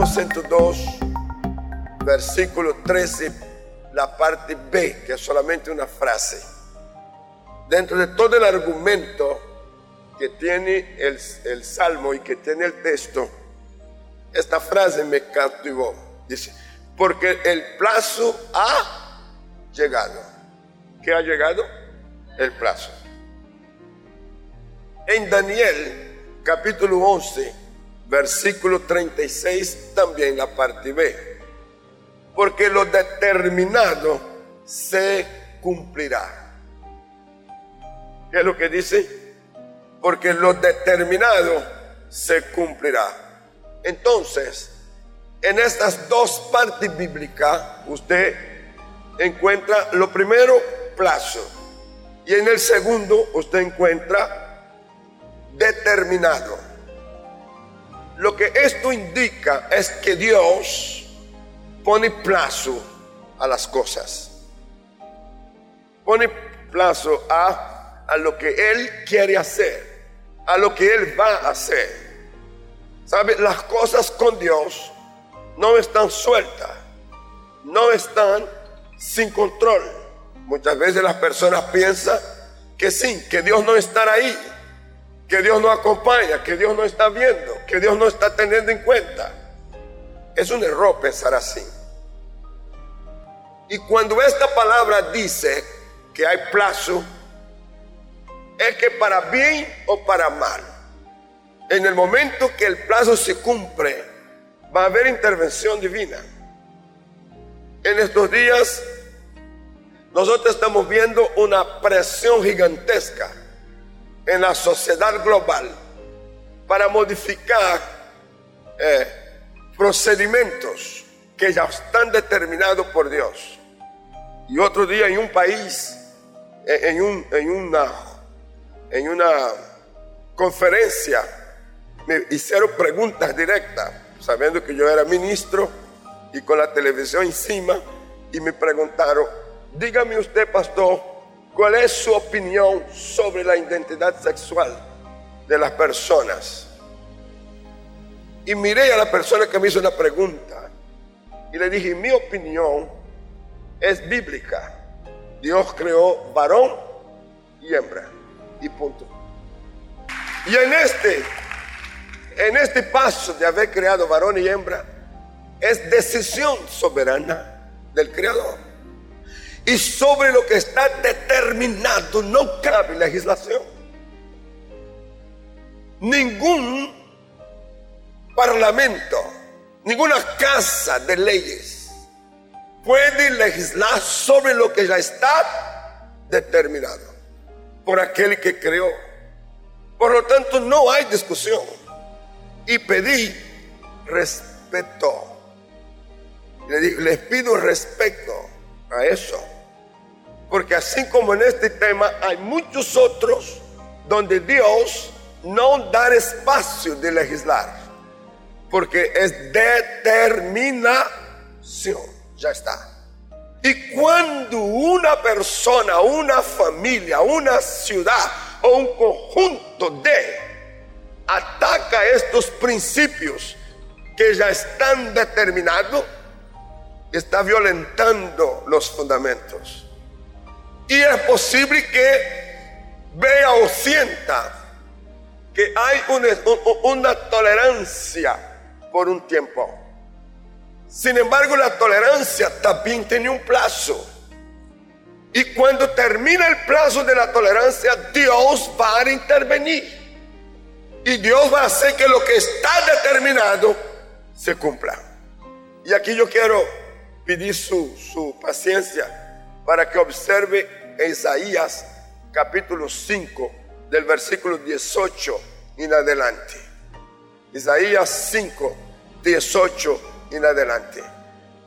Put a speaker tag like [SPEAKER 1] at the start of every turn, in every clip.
[SPEAKER 1] Salmo 102, versículo 13, la parte B, que es solamente una frase. Dentro de todo el argumento que tiene el, el salmo y que tiene el texto, esta frase me cautivó. Dice, porque el plazo ha llegado. ¿Qué ha llegado? El plazo. En Daniel capítulo 11, versículo 36, también la parte B. Porque lo determinado se cumplirá. ¿Qué es lo que dice? Porque lo determinado se cumplirá. Entonces, en estas dos partes bíblicas, usted encuentra lo primero, plazo. Y en el segundo, usted encuentra determinado. Lo que esto indica es que Dios pone plazo a las cosas. Pone plazo a, a lo que Él quiere hacer, a lo que Él va a hacer. ¿Sabe? Las cosas con Dios no están sueltas, no están sin control. Muchas veces las personas piensan que sí, que Dios no está ahí, que Dios no acompaña, que Dios no está viendo, que Dios no está teniendo en cuenta. Es un error pensar así. Y cuando esta palabra dice que hay plazo, es que para bien o para mal, en el momento que el plazo se cumple, va a haber intervención divina. En estos días nosotros estamos viendo una presión gigantesca en la sociedad global para modificar eh, procedimientos que ya están determinados por Dios. Y otro día en un país, en, un, en, una, en una conferencia, me hicieron preguntas directas sabiendo que yo era ministro y con la televisión encima, y me preguntaron, dígame usted, pastor, ¿cuál es su opinión sobre la identidad sexual de las personas? Y miré a la persona que me hizo la pregunta y le dije, mi opinión es bíblica. Dios creó varón y hembra. Y punto. Y en este en este paso de haber creado varón y hembra es decisión soberana del Creador. Y sobre lo que está determinado no cabe legislación. Ningún parlamento, ninguna casa de leyes puede legislar sobre lo que ya está determinado por aquel que creó. Por lo tanto, no hay discusión y pedí respeto. Les pido respeto a eso. Porque así como en este tema hay muchos otros donde Dios no da espacio de legislar. Porque es determinación. Ya está. Y cuando una persona, una familia, una ciudad o un conjunto de ataca estos principios que ya están determinados, está violentando los fundamentos. Y es posible que vea o sienta que hay una, tolerancia por un tiempo. Sin embargo, la tolerancia también tiene un plazo. Y cuando termina el plazo de la tolerancia, Dios va a intervenir. Y Dios va a hacer que lo que está determinado se cumpla. Y aquí yo quiero pedir su, su paciencia para que observe Isaías capítulo 5 del versículo 18 en adelante. Isaías 5, 18 en adelante.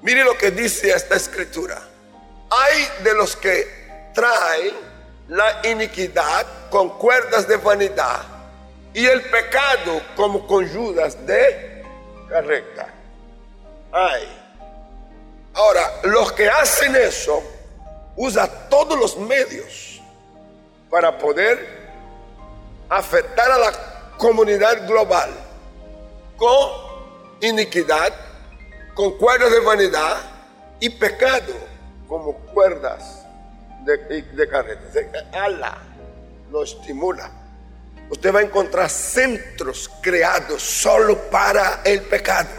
[SPEAKER 1] Mire lo que dice esta escritura. Hay de los que traen la iniquidad con cuerdas de vanidad y el pecado como con de carreta. Ay. Ahora, los que hacen eso usan todos los medios para poder afectar a la comunidad global con iniquidad con cuerdas de vanidad y pecado como cuerdas de, de carretas. Ala lo estimula. Usted va a encontrar centros creados solo para el pecado.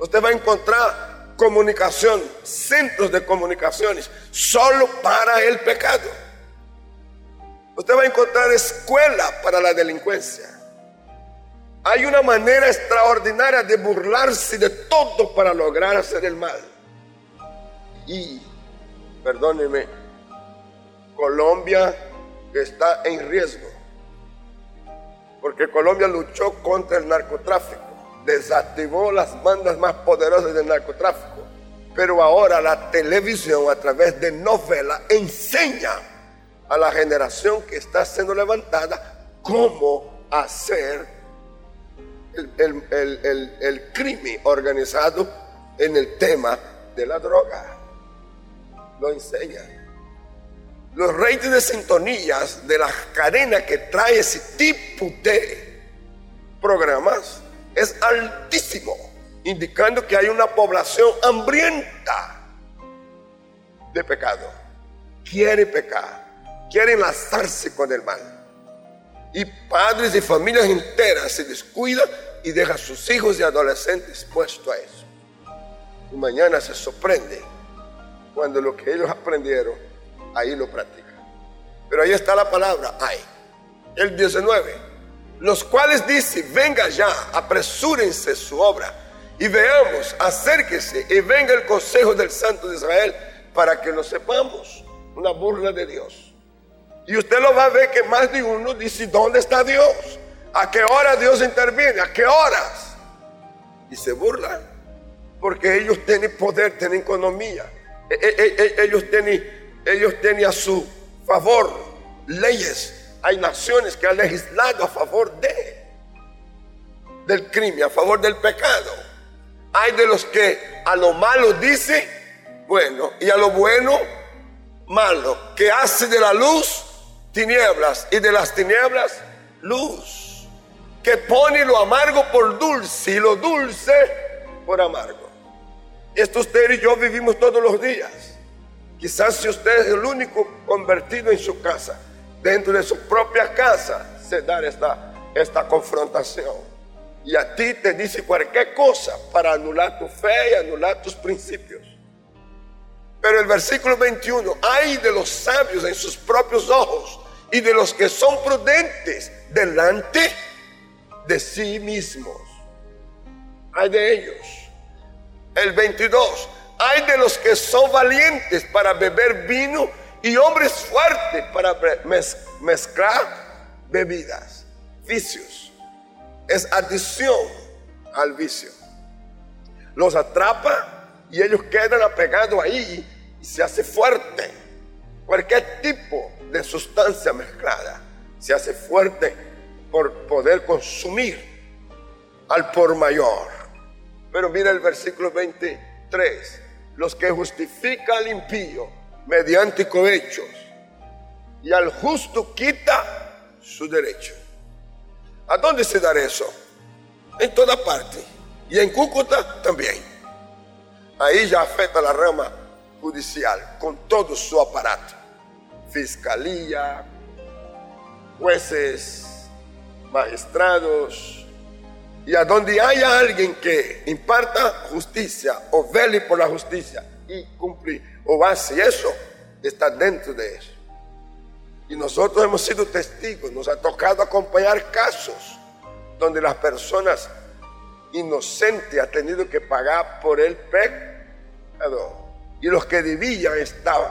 [SPEAKER 1] Usted va a encontrar comunicación, centros de comunicaciones solo para el pecado. Usted va a encontrar escuela para la delincuencia. Hay una manera extraordinaria de burlarse de todo para lograr hacer el mal. Y, perdóneme, Colombia está en riesgo. Porque Colombia luchó contra el narcotráfico, desactivó las bandas más poderosas del narcotráfico. Pero ahora la televisión a través de novelas enseña a la generación que está siendo levantada cómo hacer el, crimen organizado en el tema de la droga. Lo enseña. Los reyes de sintonías de la cadena que trae ese tipo de programas es altísimo, indicando que hay una población hambrienta de pecado. Quiere pecar, quiere enlazarse con el mal. Y padres y familias enteras se descuidan y deja a sus hijos y adolescentes puestos a eso. Y mañana se sorprende cuando lo que ellos aprendieron, ahí lo practican. Pero ahí está la palabra, ay. El 19, los cuales dice, venga ya, apresúrense su obra y veamos, acérquese y venga el consejo del Santo de Israel para que lo sepamos. Una burla de Dios. Y usted lo va a ver que más de uno dice, ¿dónde está Dios? ¿A qué hora Dios interviene? ¿A qué horas? Y se burlan. Porque ellos tienen poder, tienen economía. E, e, e, ellos tienen, ellos tienen a su favor leyes. Hay naciones que han legislado a favor de del crimen, a favor del pecado. Hay de los que a lo malo dice bueno y a lo bueno malo, que hace de la luz tinieblas y de las tinieblas luz que pone lo amargo por dulce y lo dulce por amargo. Esto usted y yo vivimos todos los días. Quizás si usted es el único convertido en su casa, dentro de su propia casa, se da esta, esta confrontación. Y a ti te dice cualquier cosa para anular tu fe y anular tus principios. Pero el versículo 21, hay de los sabios en sus propios ojos y de los que son prudentes delante de sí mismos. Hay de ellos. El 22. Hay de los que son valientes para beber vino y hombres fuertes para mezclar bebidas, vicios. Es adición al vicio. Los atrapa y ellos quedan apegados ahí y se hace fuerte. Cualquier tipo de sustancia mezclada se hace fuerte por poder consumir al por mayor. Pero mira el versículo 23, los que justifica al impío mediante cohechos y al justo quita su derecho. ¿A dónde se da eso? En toda parte. Y en Cúcuta también. Ahí ya afecta la rama judicial con todo su aparato. Fiscalía, jueces, magistrados, y a donde haya alguien que imparta justicia o vele por la justicia y cumplir o hace eso, está dentro de eso. Y nosotros hemos sido testigos, nos ha tocado acompañar casos donde las personas inocentes han tenido que pagar por el pecado. Y los que debían estaban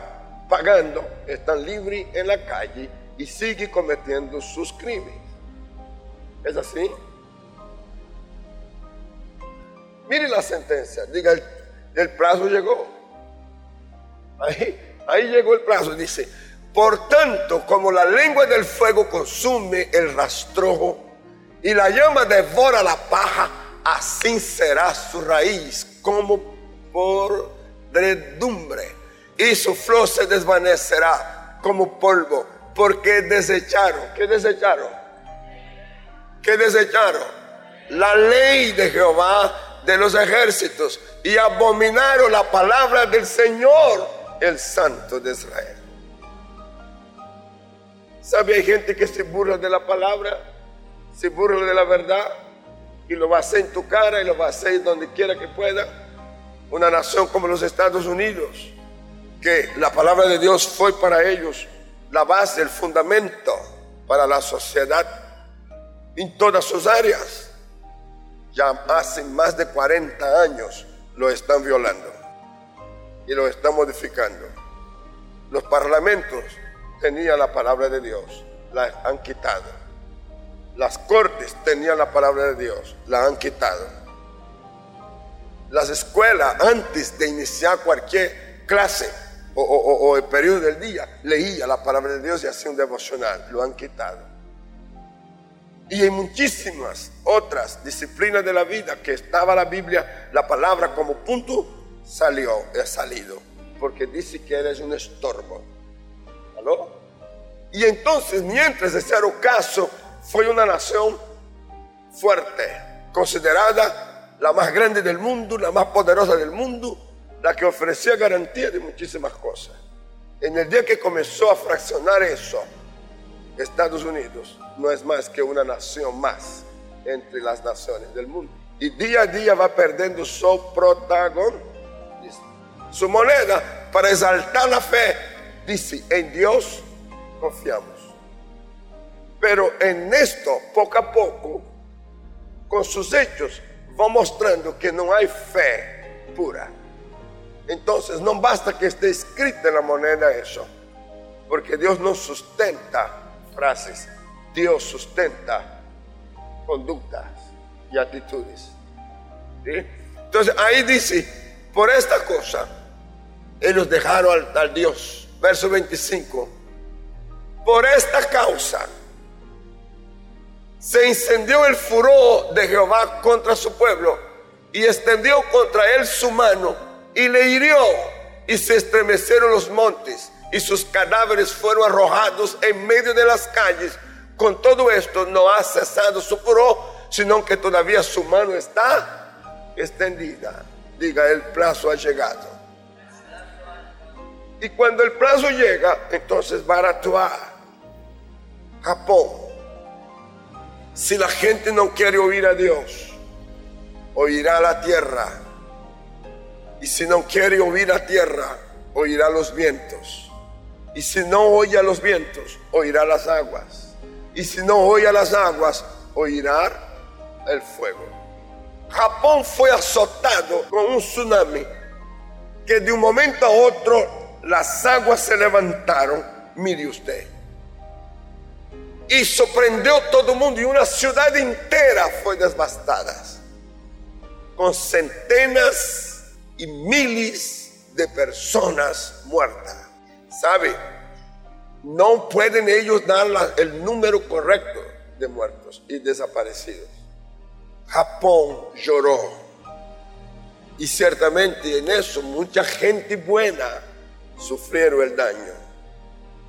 [SPEAKER 1] pagando, están libres en la calle y siguen cometiendo sus crímenes. ¿Es así? Mire la sentencia, diga, el, plazo llegó. Ahí, ahí llegó el plazo, dice, por tanto, como la lengua del fuego consume el rastrojo y la llama devora la paja, así será su raíz como por redumbre y su flor se desvanecerá como polvo, porque desecharon, ¿qué desecharon? que desecharon la ley de Jehová de los ejércitos y abominaron la palabra del Señor, el Santo de Israel. ¿Sabe? Hay gente que se burla de la palabra, se burla de la verdad y lo va a hacer en tu cara y lo va a hacer donde quiera que pueda. Una nación como los Estados Unidos, que la palabra de Dios fue para ellos la base, el fundamento para la sociedad en todas sus áreas. Ya hace más de 40 años lo están violando y lo están modificando. Los parlamentos tenían la palabra de Dios, la han quitado. Las cortes tenían la palabra de Dios, la han quitado. Las escuelas, antes de iniciar cualquier clase o, el periodo del día, leía la palabra de Dios y hacía un devocional, lo han quitado. Y en muchísimas otras disciplinas de la vida que estaba la Biblia, la palabra como punto, salió, ha salido, porque dice que eres un estorbo. ¿Aló? Y entonces, mientras ese caso, fue una nación fuerte, considerada la más grande del mundo, la más poderosa del mundo, la que ofrecía garantía de muchísimas cosas. En el día que comenzó a fraccionar eso, Estados Unidos no es más que una nación más entre las naciones del mundo. Y día a día va perdiendo su protagonismo. Su moneda para exaltar la fe dice, en Dios confiamos. Pero en esto, poco a poco, con sus hechos, va mostrando que no hay fe pura. Entonces no basta que esté escrita en la moneda eso, porque Dios no sustenta frases, Dios sustenta conductas y actitudes. Entonces ahí dice, por esta cosa, ellos dejaron al, Dios. Verso 25 por esta causa se incendió el furor de Jehová contra su pueblo y extendió contra él su mano y le hirió y se estremecieron los montes y sus cadáveres fueron arrojados en medio de las calles. Con todo esto no ha cesado su furor, sino que todavía su mano está extendida. Diga, el plazo ha llegado. Y cuando el plazo llega, entonces va a actuar. Japón. Si la gente no quiere oír a Dios, oirá la tierra. Y si no quiere oír a tierra, oirá los vientos. Y si no oye a los vientos, oirá las aguas. Y si no oye a las aguas, oirá el fuego. Japón fue azotado con un tsunami que de un momento a otro las aguas se levantaron. Mire usted y sorprendió todo el mundo y una ciudad entera fue devastada con centenas y miles de personas muertas. ¿Sabe? No pueden ellos dar el número correcto de muertos y desaparecidos. Japón lloró. Y ciertamente en eso mucha gente buena sufrieron el daño.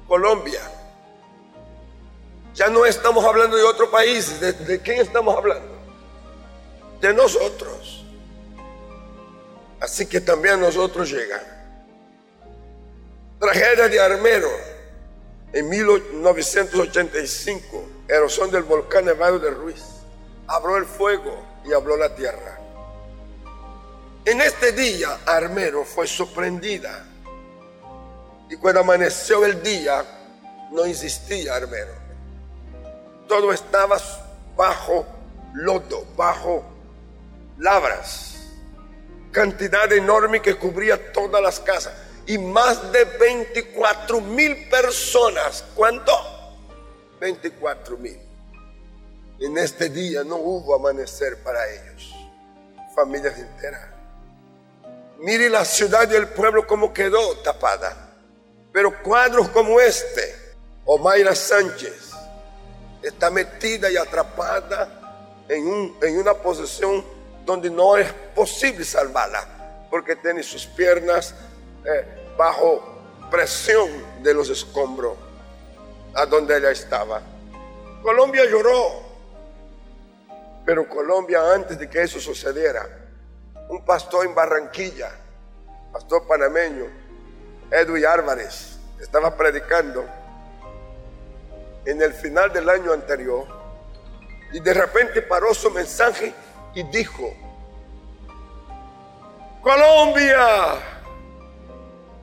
[SPEAKER 1] Colombia ya no estamos hablando de otro país. ¿De, quién estamos hablando? De nosotros. Así que también nosotros llega. Tragedia de Armero. En 1985, erosión del volcán Nevado de Ruiz. Abrió el fuego y habló la tierra. En este día, Armero fue sorprendida. Y cuando amaneció el día, no existía Armero todo estaba bajo lodo, bajo labras. Cantidad enorme que cubría todas las casas. Y más de 24 mil personas. ¿Cuánto? 24 mil. En este día no hubo amanecer para ellos. Familias enteras. Mire la ciudad y el pueblo como quedó tapada. Pero cuadros como este, Omaira Sánchez, está metida y atrapada en, en una posición donde no es posible salvarla, porque tiene sus piernas eh, bajo presión de los escombros a donde ella estaba. Colombia lloró, Pero Colombia, antes de que eso sucediera, un pastor en Barranquilla, pastor panameño, Edwin Álvarez, estaba predicando en el final del año anterior y de repente paró su mensaje y dijo, Colombia,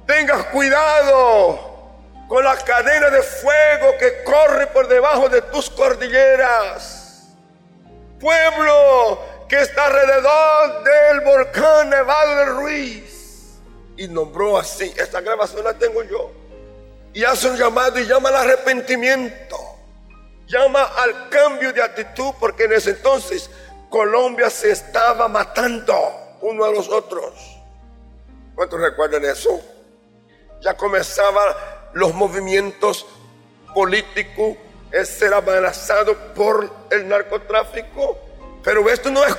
[SPEAKER 1] tengas cuidado con la cadena de fuego que corre por debajo de tus cordilleras. Pueblo que está alrededor del volcán Nevado de Ruiz. Y nombró así, esta grabación la tengo yo. Y hace un llamado y llama al arrepentimiento. Llama al cambio de actitud porque en ese entonces Colombia se estaba matando uno a los otros. ¿Cuántos recuerdan eso? Ya comenzaba los movimientos políticos, es ser amenazado por el narcotráfico. Pero esto no es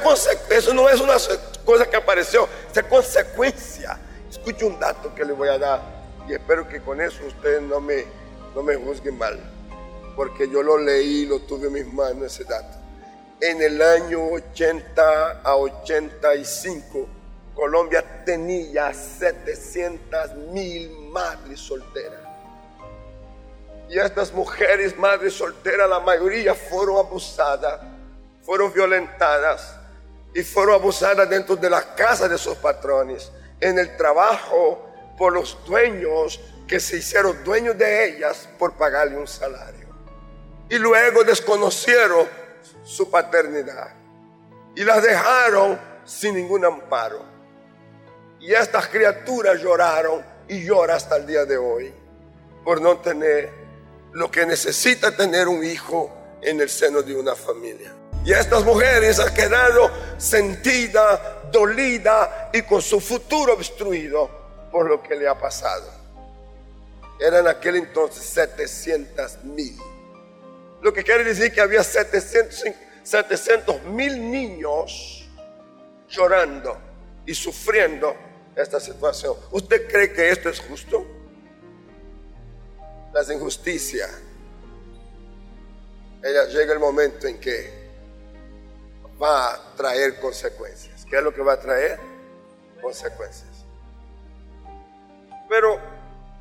[SPEAKER 1] eso no es una cosa que apareció, es consecuencia. Escuche un dato que le voy a dar y espero que con eso ustedes no me, no me juzguen mal, porque yo lo leí, lo tuve en mis manos ese dato. En el año 80 a 85, Colombia tenía 700 mil madres solteras. Y estas mujeres, madres solteras, la mayoría fueron abusadas, fueron violentadas y fueron abusadas dentro de la casa de sus patrones, en el trabajo por los dueños que se hicieron dueños de ellas por pagarle un salario. Y luego desconocieron su paternidad y las dejaron sin ningún amparo. Y estas criaturas lloraron y lloran hasta el día de hoy por no tener lo que necesita tener un hijo en el seno de una familia. Y estas mujeres han quedado sentida, dolida y con su futuro obstruido por lo que le ha pasado. Eran aquel entonces 700 mil. Lo que quiere decir que había 700 mil niños llorando y sufriendo esta situación. ¿Usted cree que esto es justo? Las injusticias. Ella llega el momento en que va a traer consecuencias. ¿Qué es lo que va a traer? Consecuencias. Pero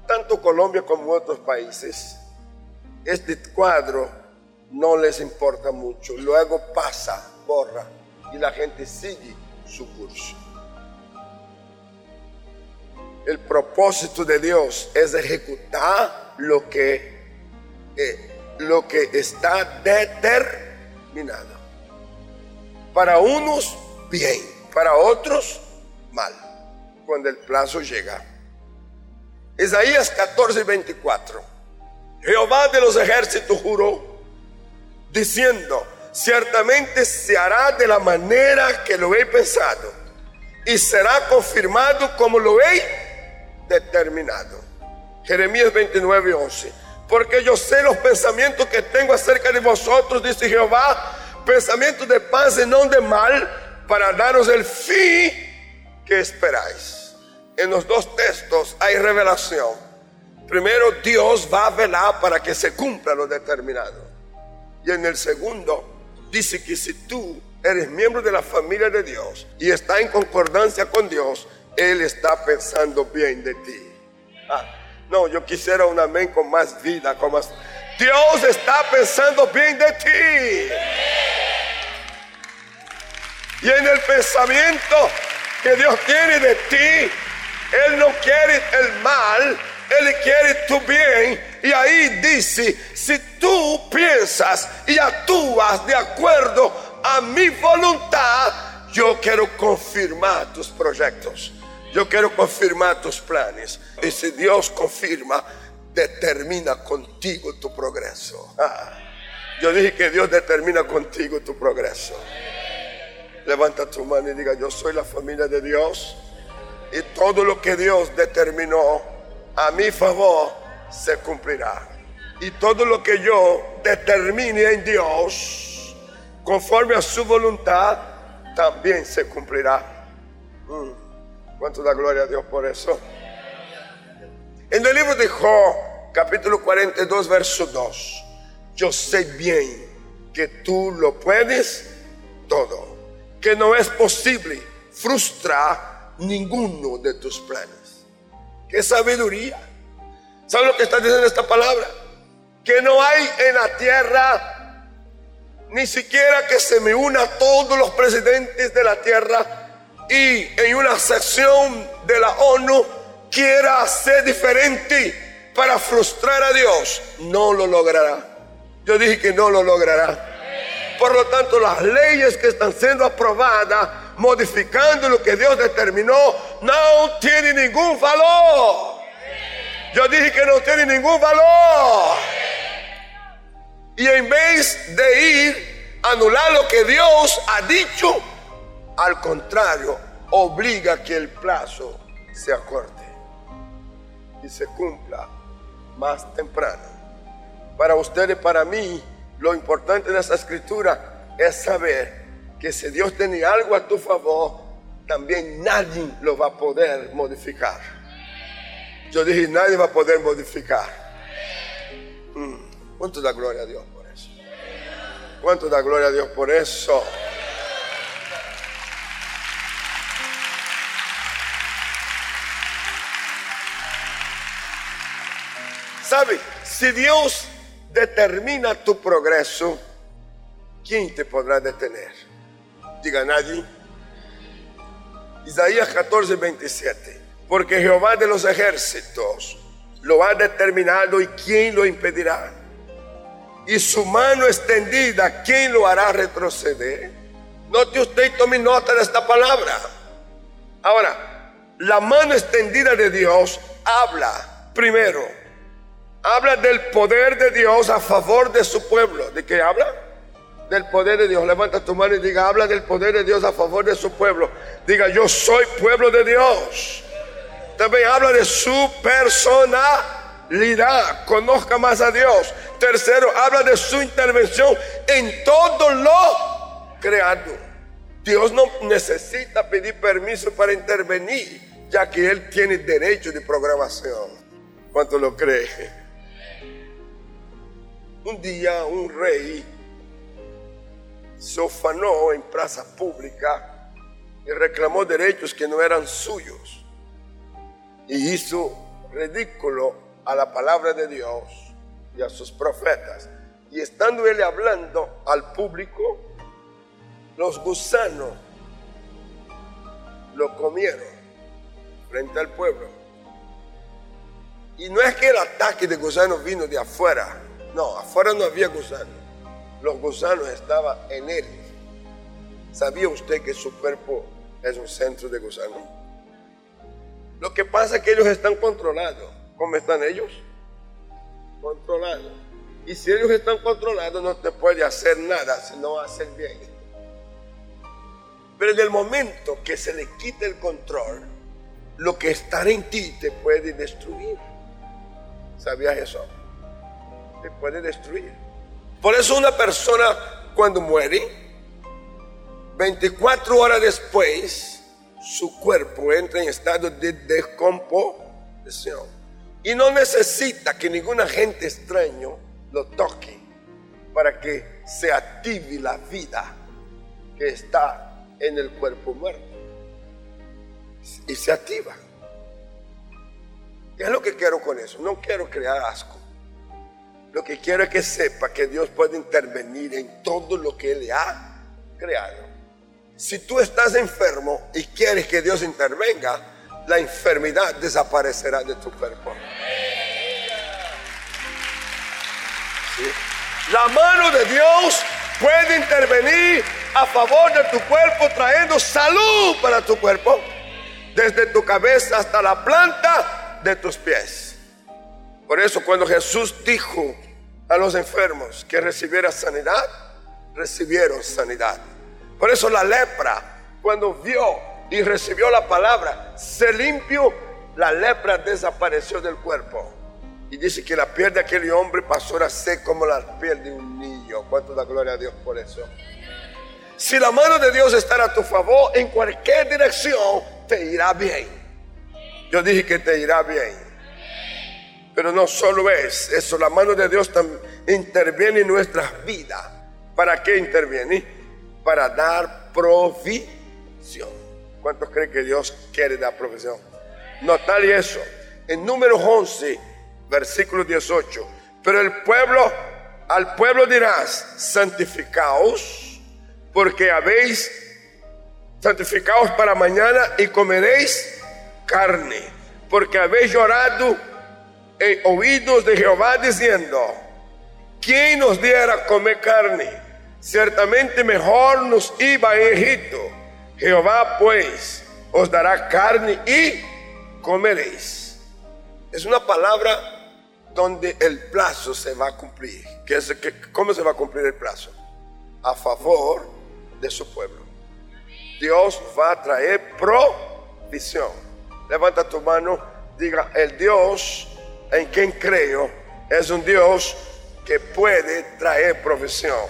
[SPEAKER 1] tanto Colombia como otros países, este cuadro no les importa mucho. Luego pasa, borra y la gente sigue su curso. El propósito de Dios es ejecutar lo que, eh, lo que está determinado. Para unos, bien, para otros, mal, cuando el plazo llega. Isaías 14, 24. Jehová de los ejércitos juró diciendo, ciertamente se hará de la manera que lo he pensado y será confirmado como lo he determinado. Jeremías 29, 11. Porque yo sé los pensamientos que tengo acerca de vosotros, dice Jehová, pensamientos de paz y no de mal, para daros el fin que esperáis. En los dos textos hay revelación. Primero, Dios va a velar para que se cumpla lo determinado. Y en el segundo dice que si tú eres miembro de la familia de Dios y está en concordancia con Dios, Él está pensando bien de ti. Ah, no, yo quisiera un amén con más vida, con más... Dios está pensando bien de ti. Y en el pensamiento que Dios tiene de ti, Él no quiere el mal, Él quiere tu bien. Y ahí dice, si tú piensas y actúas de acuerdo a mi voluntad, yo quiero confirmar tus proyectos. Yo quiero confirmar tus planes. Y si Dios confirma, determina contigo tu progreso. Ah, yo dije que Dios determina contigo tu progreso. Levanta tu mano y diga, yo soy la familia de Dios. Y todo lo que Dios determinó a mi favor se cumplirá. Y todo lo que yo determine en Dios, conforme a su voluntad, también se cumplirá. Mm. ¿Cuánto da gloria a Dios por eso? En el libro de Job, capítulo 42, verso 2, yo sé bien que tú lo puedes todo, que no es posible frustrar ninguno de tus planes. ¡Qué sabiduría! ¿Saben lo que está diciendo esta palabra? Que no hay en la tierra ni siquiera que se me una todos los presidentes de la tierra y en una sección de la ONU quiera hacer diferente para frustrar a Dios. No lo logrará. Yo dije que no lo logrará. Por lo tanto, las leyes que están siendo aprobadas, modificando lo que Dios determinó, no tienen ningún valor. Yo dije que no tiene ningún valor. Y en vez de ir a anular lo que Dios ha dicho, al contrario, obliga que el plazo se acorte y se cumpla más temprano. Para usted y para mí, lo importante de esta escritura es saber que si Dios tiene algo a tu favor, también nadie lo va a poder modificar. Yo dije, nadie va a poder modificar. Mm, ¿Cuánto da gloria a Dios por eso? ¿Cuánto da gloria a Dios por eso? ¿Sabe? Si Dios determina tu progreso, ¿quién te podrá detener? Diga nadie. Isaías 14, 27. Porque Jehová de los ejércitos lo ha determinado y ¿quién lo impedirá? Y su mano extendida, ¿quién lo hará retroceder? Note usted y tome nota de esta palabra. Ahora, la mano extendida de Dios habla primero habla del poder de Dios a favor de su pueblo. ¿De qué habla? Del poder de Dios. Levanta tu mano y diga, habla del poder de Dios a favor de su pueblo. Diga, yo soy pueblo de Dios. También habla de su personalidad. Conozca más a Dios. Tercero, habla de su intervención en todo lo creado. Dios no necesita pedir permiso para intervenir, ya que Él tiene derecho de programación. ¿Cuánto lo cree? Un día un rey se ofanó en plaza pública y reclamó derechos que no eran suyos. Y hizo ridículo a la palabra de Dios y a sus profetas. Y estando él hablando al público, los gusanos lo comieron frente al pueblo. Y no es que el ataque de gusanos vino de afuera, no, afuera no había gusanos. Los gusanos estaban en él. ¿Sabía usted que su cuerpo es un centro de gusanos? Lo que pasa es que ellos están controlados. ¿Cómo están ellos? Controlados. Y si ellos están controlados, no te puede hacer nada si no hacen bien. Pero en el momento que se le quite el control, lo que está en ti te puede destruir. ¿Sabías eso? Puede destruir. Por eso una persona cuando muere, 24 horas después, su cuerpo entra en estado de descomposición. Y no necesita que ningún agente extraño lo toque para que se active la vida que está en el cuerpo muerto. Y se activa. ¿Qué es lo que quiero con eso? No quiero crear asco. Lo que quiero es que sepa que Dios puede intervenir en todo lo que Él ha creado. Si tú estás enfermo y quieres que Dios intervenga, la enfermedad desaparecerá de tu cuerpo. La mano de Dios puede intervenir a favor de tu cuerpo trayendo salud para tu cuerpo, desde tu cabeza hasta la planta de tus pies. Por eso cuando Jesús dijo, a los enfermos que recibiera sanidad, recibieron sanidad. Por eso la lepra, cuando vio y recibió la palabra, se limpió, la lepra desapareció del cuerpo. Y dice que la piel de aquel hombre pasó a ser como la piel de un niño. ¿Cuánto da gloria a Dios por eso? Si la mano de Dios estará a tu favor, en cualquier dirección te irá bien. Yo dije que te irá bien. Pero no solo es eso, la mano de Dios interviene en nuestras vidas. ¿Para qué interviene? para dar provisión. ¿Cuántos creen que Dios quiere dar provisión? No tal y eso. En número 11, versículo 18. Pero el pueblo, al pueblo dirás, santificaos, porque habéis santificaos para mañana y comeréis carne, porque habéis llorado en oídos de Jehová diciendo, ¿quién nos diera comer carne? Ciertamente mejor nos iba en Egipto. Jehová pues os dará carne y comeréis. Es una palabra donde el plazo se va a cumplir. ¿Cómo se va a cumplir el plazo? A favor de su pueblo. Dios va a traer provisión. Levanta tu mano, diga, el Dios en quien creo es un Dios que puede traer provisión.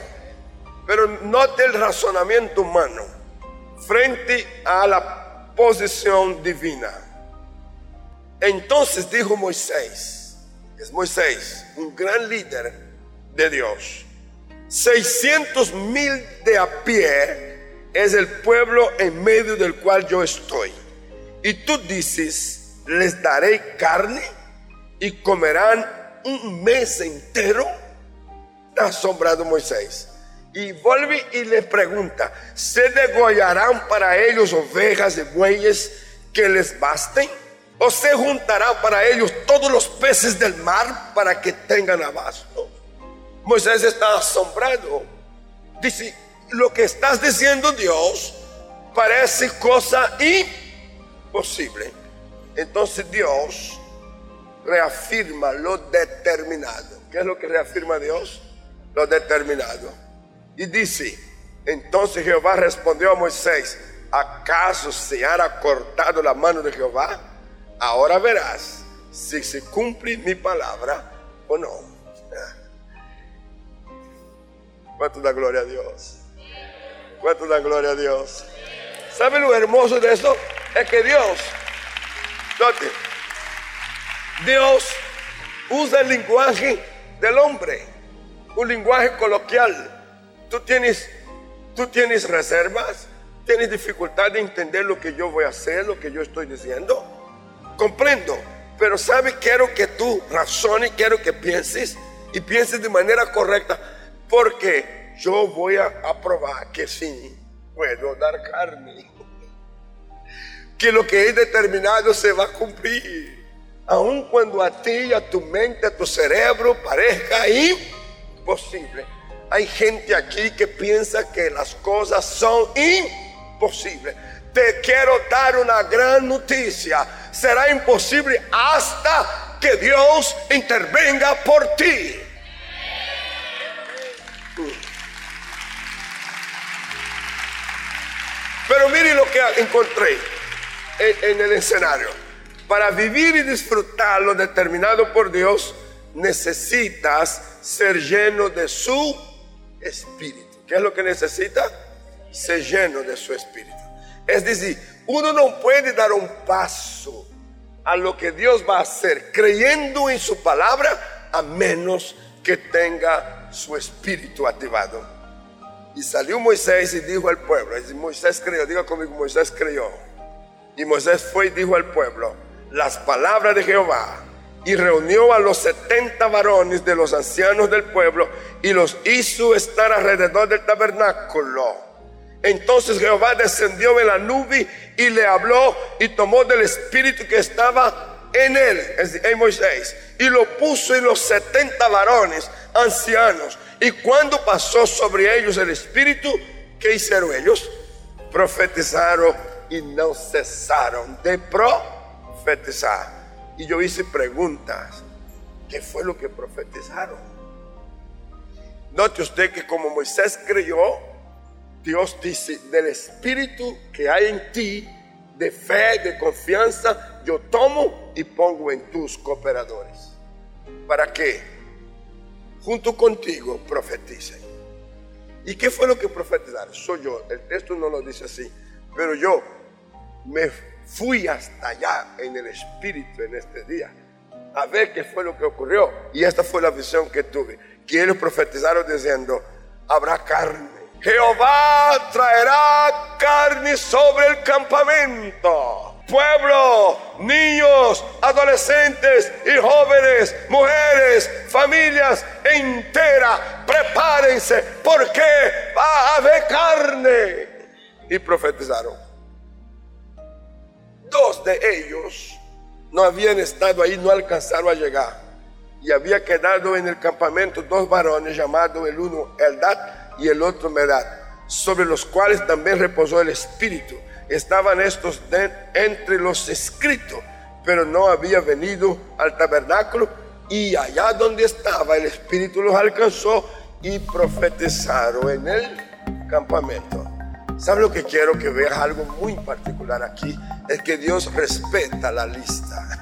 [SPEAKER 1] Pero note el razonamiento humano frente a la posición divina. Entonces dijo Moisés, es Moisés, un gran líder de Dios, 600 mil de a pie es el pueblo en medio del cual yo estoy. Y tú dices, les daré carne y comerán un mes entero. Asombrado Moisés. Y vuelve y les pregunta, ¿se degollarán para ellos ovejas y bueyes que les basten? ¿O se juntarán para ellos todos los peces del mar para que tengan abasto? Moisés está asombrado. Dice, lo que estás diciendo Dios parece cosa imposible. Entonces Dios reafirma lo determinado. ¿Qué es lo que reafirma Dios? Lo determinado. Y dice, entonces Jehová respondió a Moisés, ¿acaso se hará cortado la mano de Jehová? Ahora verás si se cumple mi palabra o no. ¿Cuánto da gloria a Dios? ¿Cuánto da gloria a Dios? ¿Sabe lo hermoso de esto? Es que Dios, Dios usa el lenguaje del hombre, un lenguaje coloquial. Tú tienes, tú tienes reservas, tienes dificultad de entender lo que yo voy a hacer, lo que yo estoy diciendo. Comprendo, pero sabe, quiero que tú razones, quiero que pienses y pienses de manera correcta, porque yo voy a aprobar que sí puedo dar carne. Que lo que he determinado se va a cumplir. Aun cuando a ti, a tu mente, a tu cerebro parezca imposible. Hay gente aquí que piensa que las cosas son imposibles. Te quiero dar una gran noticia. Será imposible hasta que Dios intervenga por ti. Pero mire lo que encontré en, el escenario. Para vivir y disfrutar lo determinado por Dios, necesitas ser lleno de su espíritu. ¿Qué es lo que necesita? Ser lleno de su espíritu. Es decir, uno no puede dar un paso a lo que Dios va a hacer creyendo en su palabra a menos que tenga su espíritu activado. Y salió Moisés y dijo al pueblo, Moisés creyó, diga conmigo, Moisés creyó. Y Moisés fue y dijo al pueblo las palabras de Jehová y reunió a los setenta varones de los ancianos del pueblo y los hizo estar alrededor del tabernáculo. Entonces Jehová descendió en la nube y le habló y tomó del espíritu que estaba en él, en Moisés, y lo puso en los setenta varones ancianos y cuando pasó sobre ellos el Espíritu, ¿qué hicieron ellos? Profetizaron y no cesaron de profetizar. Y yo hice preguntas. ¿Qué fue lo que profetizaron? Note usted que como Moisés creyó, Dios dice, del espíritu que hay en ti, de fe, de confianza, yo tomo y pongo en tus cooperadores. ¿Para qué? junto contigo profeticen. ¿Y qué fue lo que profetizaron? Soy yo. El texto no lo dice así. Pero yo me fui hasta allá en el espíritu en este día a ver qué fue lo que ocurrió. Y esta fue la visión que tuve. Que ellos profetizaron diciendo, habrá carne. Jehová traerá carne sobre el campamento. Pueblo, niños, adolescentes y jóvenes, mujeres, familias entera, prepárense porque va a haber carne. Y profetizaron. Dos de ellos no habían estado ahí, no alcanzaron a llegar. Y había quedado en el campamento dos varones llamados el uno Eldad y el otro Medad, sobre los cuales también reposó el Espíritu. Estaban estos entre los escritos, pero no había venido al tabernáculo y allá donde estaba el Espíritu los alcanzó y profetizaron en el campamento. ¿Sabe lo que quiero que veas? Algo muy particular aquí es que Dios respeta la lista.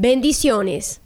[SPEAKER 2] Bendiciones.